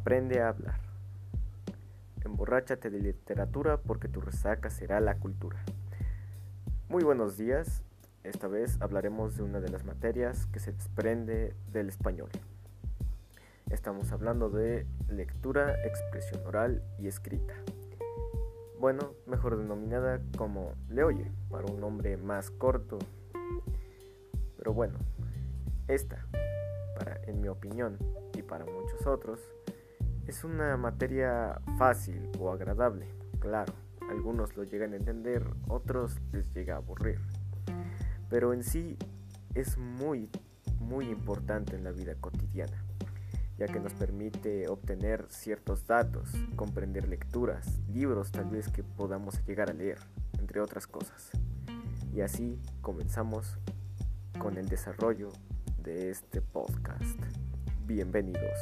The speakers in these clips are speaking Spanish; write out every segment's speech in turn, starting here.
Aprende a hablar. Emborráchate de literatura porque tu resaca será la cultura. Muy buenos días. Esta vez hablaremos de una de las materias que se desprende del español. Estamos hablando de lectura, expresión oral y escrita. Bueno, mejor denominada como le oye, para un nombre más corto. Pero bueno, esta, para, en mi opinión y para muchos otros, es una materia fácil o agradable, claro. Algunos lo llegan a entender, otros les llega a aburrir. Pero en sí es muy, muy importante en la vida cotidiana, ya que nos permite obtener ciertos datos, comprender lecturas, libros tal vez que podamos llegar a leer, entre otras cosas. Y así comenzamos con el desarrollo de este podcast. Bienvenidos.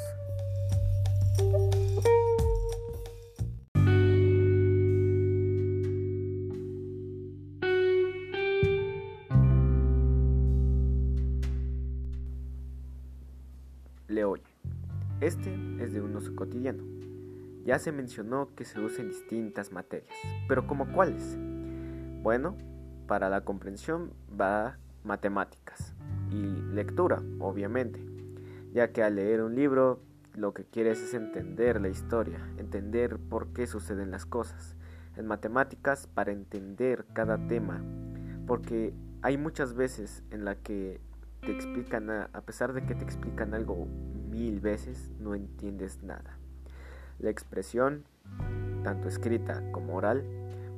Le oye. Este es de un uso cotidiano. Ya se mencionó que se usa en distintas materias, pero ¿como cuáles? Bueno, para la comprensión va matemáticas y lectura, obviamente, ya que al leer un libro lo que quieres es entender la historia, entender por qué suceden las cosas. En matemáticas, para entender cada tema, porque hay muchas veces en la que te explican, a, a pesar de que te explican algo mil veces, no entiendes nada. La expresión, tanto escrita como oral,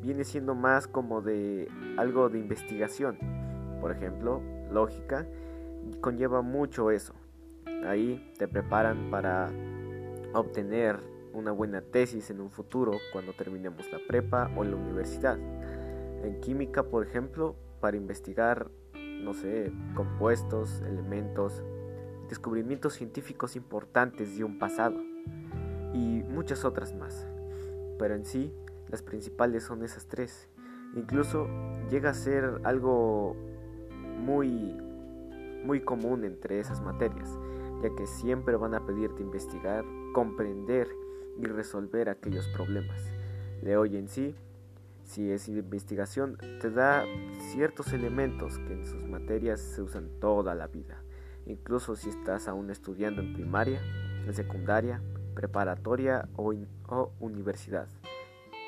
viene siendo más como de algo de investigación. Por ejemplo, lógica conlleva mucho eso. Ahí te preparan para obtener una buena tesis en un futuro cuando terminemos la prepa o la universidad. En química, por ejemplo, para investigar, no sé, compuestos, elementos, descubrimientos científicos importantes de un pasado y muchas otras más. Pero en sí, las principales son esas tres. Incluso llega a ser algo muy muy común entre esas materias, ya que siempre van a pedirte investigar, comprender y resolver aquellos problemas. Le hoy en sí, si es investigación, te da ciertos elementos que en sus materias se usan toda la vida, incluso si estás aún estudiando en primaria, en secundaria, preparatoria o, o universidad.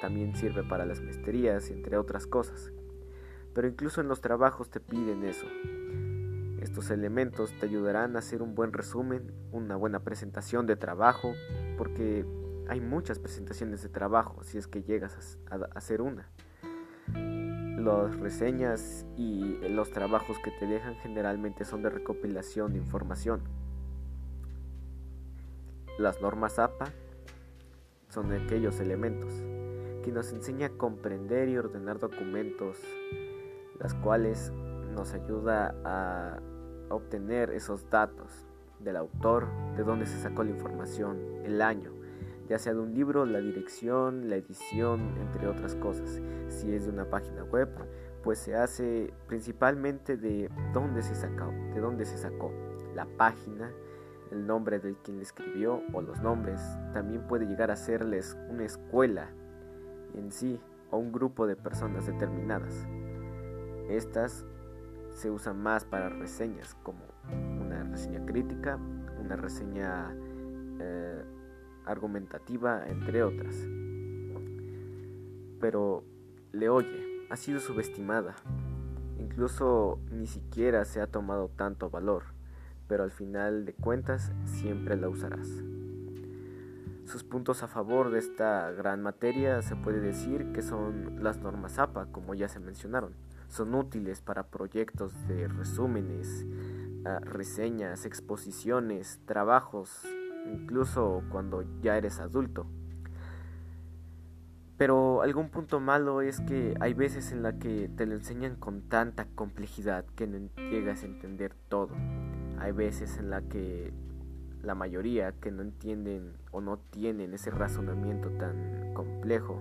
También sirve para las maestrías, entre otras cosas. Pero incluso en los trabajos te piden eso, estos elementos te ayudarán a hacer un buen resumen, una buena presentación de trabajo, porque hay muchas presentaciones de trabajo si es que llegas a, hacer una. Las reseñas y los trabajos que te dejan generalmente son de recopilación de información. Las normas APA son aquellos elementos que nos enseña a comprender y ordenar documentos, las cuales nos ayuda a obtener esos datos del autor, de dónde se sacó la información, el año, ya sea de un libro, la dirección, la edición, entre otras cosas. Si es de una página web, pues se hace principalmente de dónde se sacó, de dónde se sacó la página, el nombre del quien le escribió o los nombres. También puede llegar a serles una escuela en sí o un grupo de personas determinadas. Estas se usa más para reseñas como una reseña crítica, una reseña eh, argumentativa, entre otras. Pero le oye, ha sido subestimada. Incluso ni siquiera se ha tomado tanto valor, pero al final de cuentas siempre la usarás. Sus puntos a favor de esta gran materia se puede decir que son las normas APA, como ya se mencionaron son útiles para proyectos de resúmenes, ah, reseñas, exposiciones, trabajos, incluso cuando ya eres adulto. Pero algún punto malo es que hay veces en la que te lo enseñan con tanta complejidad que no llegas a entender todo. Hay veces en la que la mayoría que no entienden o no tienen ese razonamiento tan complejo,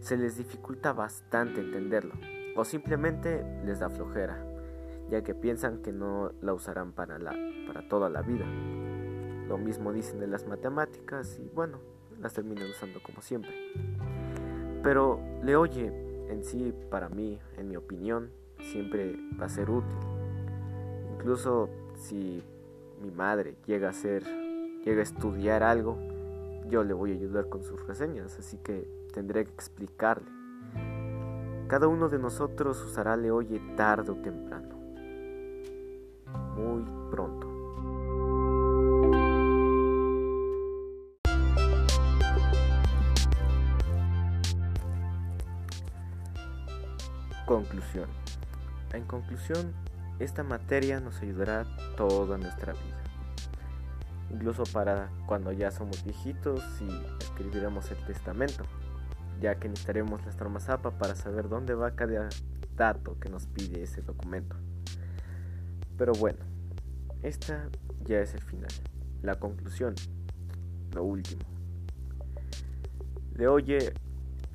se les dificulta bastante entenderlo o simplemente les da flojera, ya que piensan que no la usarán para, la, para toda la vida. Lo mismo dicen de las matemáticas y bueno, las terminan usando como siempre. Pero le oye en sí, para mí, en mi opinión, siempre va a ser útil. Incluso si mi madre llega a ser, llega a estudiar algo, yo le voy a ayudar con sus reseñas, así que tendré que explicarle. Cada uno de nosotros usará le oye tarde o temprano. Muy pronto. Conclusión. En conclusión, esta materia nos ayudará toda nuestra vida. Incluso para cuando ya somos viejitos y escribiremos el testamento, ya que necesitaremos las normas APA para saber dónde va cada dato que nos pide ese documento. Pero bueno, esta ya es el final, la conclusión, lo último. De oye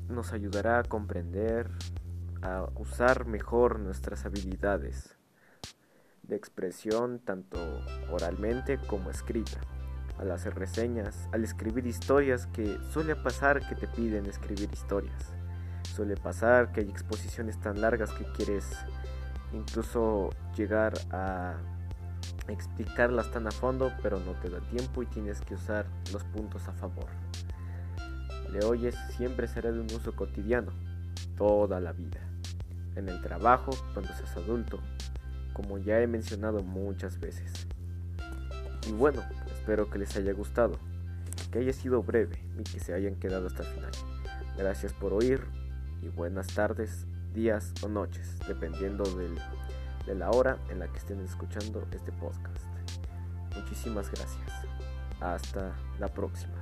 nos ayudará a comprender a usar mejor nuestras habilidades de expresión tanto oralmente como escrita, al hacer reseñas, al escribir historias que suele pasar que te piden escribir historias. Suele pasar que hay exposiciones tan largas que quieres incluso llegar a explicarlas tan a fondo, pero no te da tiempo y tienes que usar los puntos a favor. Le oyes siempre será de un uso cotidiano, toda la vida en el trabajo cuando seas adulto, como ya he mencionado muchas veces. Y bueno, Espero que les haya gustado, que haya sido breve y que se hayan quedado hasta el final. Gracias por oír y buenas tardes, días o noches, dependiendo de la hora en la que estén escuchando este podcast. Muchísimas gracias. Hasta la próxima.